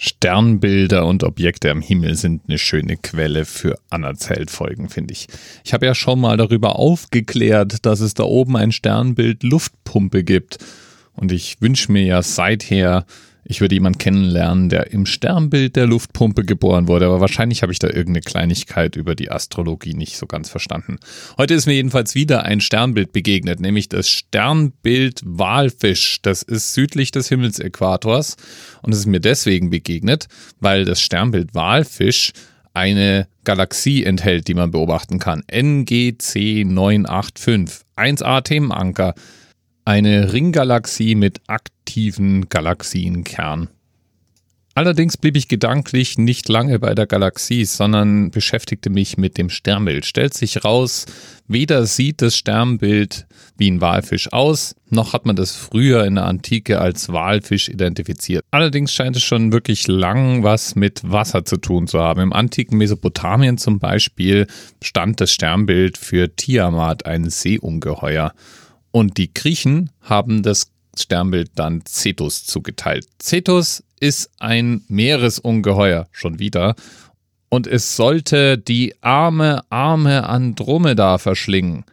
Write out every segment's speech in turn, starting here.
Sternbilder und Objekte am Himmel sind eine schöne Quelle für Anerzählt-Folgen, finde ich. Ich habe ja schon mal darüber aufgeklärt, dass es da oben ein Sternbild Luftpumpe gibt. Und ich wünsche mir ja seither ich würde jemanden kennenlernen, der im Sternbild der Luftpumpe geboren wurde, aber wahrscheinlich habe ich da irgendeine Kleinigkeit über die Astrologie nicht so ganz verstanden. Heute ist mir jedenfalls wieder ein Sternbild begegnet, nämlich das Sternbild Walfisch. Das ist südlich des Himmelsäquators und es ist mir deswegen begegnet, weil das Sternbild Walfisch eine Galaxie enthält, die man beobachten kann. NGC 985. 1A Themenanker eine Ringgalaxie mit aktiven Galaxienkern. Allerdings blieb ich gedanklich nicht lange bei der Galaxie, sondern beschäftigte mich mit dem Sternbild. Stellt sich raus, weder sieht das Sternbild wie ein Walfisch aus, noch hat man das früher in der Antike als Walfisch identifiziert. Allerdings scheint es schon wirklich lang was mit Wasser zu tun zu haben. Im antiken Mesopotamien zum Beispiel stand das Sternbild für Tiamat, ein Seeungeheuer. Und die Griechen haben das Sternbild dann Cetus zugeteilt. Cetus ist ein Meeresungeheuer, schon wieder. Und es sollte die arme, arme Andromeda verschlingen.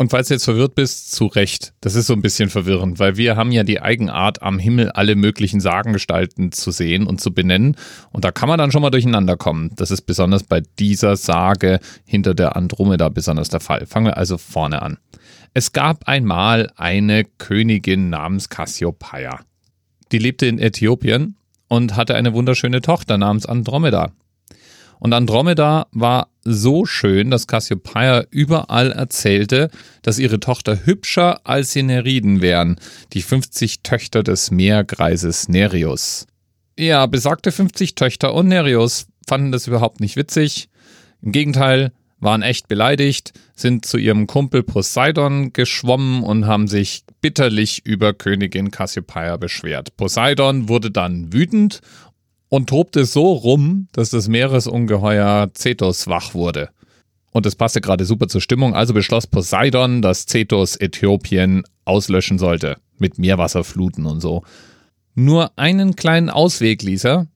Und falls du jetzt verwirrt bist, zu Recht. Das ist so ein bisschen verwirrend, weil wir haben ja die Eigenart, am Himmel alle möglichen Sagengestalten zu sehen und zu benennen. Und da kann man dann schon mal durcheinander kommen. Das ist besonders bei dieser Sage hinter der Andromeda besonders der Fall. Fangen wir also vorne an. Es gab einmal eine Königin namens Cassiopeia. Die lebte in Äthiopien und hatte eine wunderschöne Tochter namens Andromeda. Und Andromeda war so schön, dass Cassiopeia überall erzählte, dass ihre Tochter hübscher als die Neriden wären, die 50 Töchter des Meergreises Nereus. Ja, besagte 50 Töchter und Nereus fanden das überhaupt nicht witzig. Im Gegenteil, waren echt beleidigt, sind zu ihrem Kumpel Poseidon geschwommen und haben sich bitterlich über Königin Cassiopeia beschwert. Poseidon wurde dann wütend und tobte so rum, dass das Meeresungeheuer Cetus wach wurde. Und es passte gerade super zur Stimmung, also beschloss Poseidon, dass Cetus Äthiopien auslöschen sollte. Mit Meerwasserfluten und so. Nur einen kleinen Ausweg ließ er.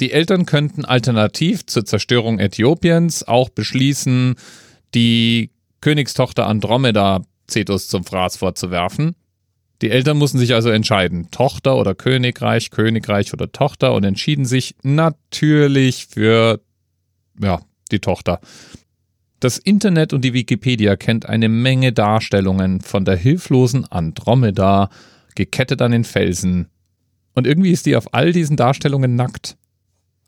Die Eltern könnten alternativ zur Zerstörung Äthiopiens auch beschließen, die Königstochter Andromeda Cetus zum Fraß vorzuwerfen. Die Eltern mussten sich also entscheiden, Tochter oder Königreich, Königreich oder Tochter und entschieden sich natürlich für ja, die Tochter. Das Internet und die Wikipedia kennt eine Menge Darstellungen von der hilflosen Andromeda, gekettet an den Felsen. Und irgendwie ist die auf all diesen Darstellungen nackt.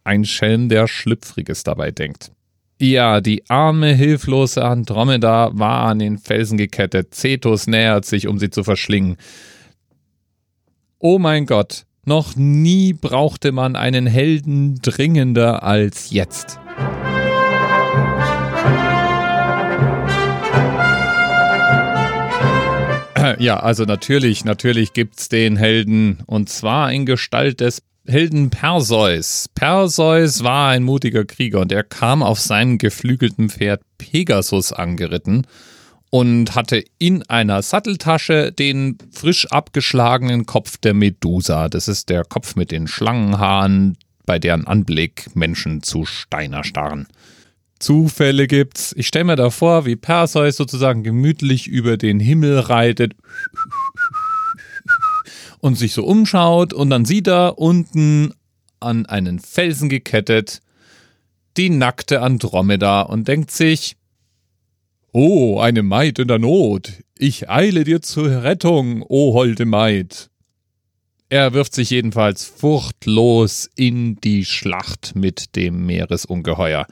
Ein Schelm, der Schlüpfriges dabei denkt. Ja, die arme, hilflose Andromeda war an den Felsen gekettet. Cetus nähert sich, um sie zu verschlingen. Oh mein Gott, noch nie brauchte man einen Helden dringender als jetzt. Ja, also natürlich, natürlich gibt's den Helden und zwar in Gestalt des Helden Perseus. Perseus war ein mutiger Krieger und er kam auf seinem geflügelten Pferd Pegasus angeritten und hatte in einer Satteltasche den frisch abgeschlagenen Kopf der Medusa. Das ist der Kopf mit den Schlangenhaaren, bei deren Anblick Menschen zu Steiner starren. Zufälle gibt's. Ich stelle mir da vor, wie Perseus sozusagen gemütlich über den Himmel reitet und sich so umschaut und dann sieht er unten an einen Felsen gekettet die nackte Andromeda und denkt sich, Oh, eine Maid in der Not, ich eile dir zur Rettung, o holde Maid. Er wirft sich jedenfalls furchtlos in die Schlacht mit dem Meeresungeheuer.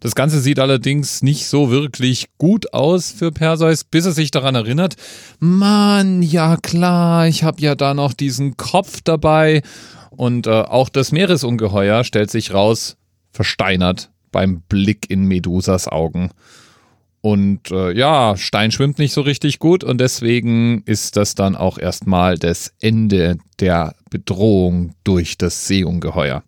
Das Ganze sieht allerdings nicht so wirklich gut aus für Perseus, bis er sich daran erinnert, Mann, ja klar, ich habe ja da noch diesen Kopf dabei. Und äh, auch das Meeresungeheuer stellt sich raus, versteinert beim Blick in Medusas Augen. Und äh, ja, Stein schwimmt nicht so richtig gut und deswegen ist das dann auch erstmal das Ende der Bedrohung durch das Seeungeheuer.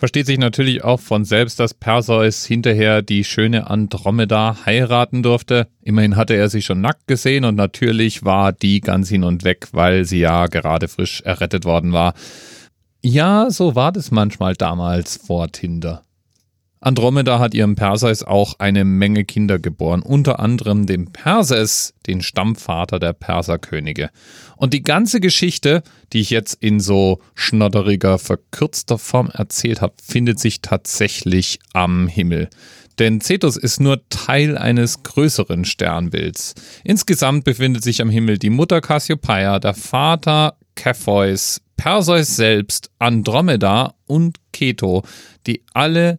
Versteht sich natürlich auch von selbst, dass Perseus hinterher die schöne Andromeda heiraten durfte. Immerhin hatte er sie schon nackt gesehen und natürlich war die ganz hin und weg, weil sie ja gerade frisch errettet worden war. Ja, so war das manchmal damals vor Tinder. Andromeda hat ihrem Perseus auch eine Menge Kinder geboren, unter anderem dem Perses, den Stammvater der Perserkönige. Und die ganze Geschichte, die ich jetzt in so schnodderiger, verkürzter Form erzählt habe, findet sich tatsächlich am Himmel. Denn Cetus ist nur Teil eines größeren Sternbilds. Insgesamt befindet sich am Himmel die Mutter Cassiopeia, der Vater Cepheus, Perseus selbst, Andromeda und Keto, die alle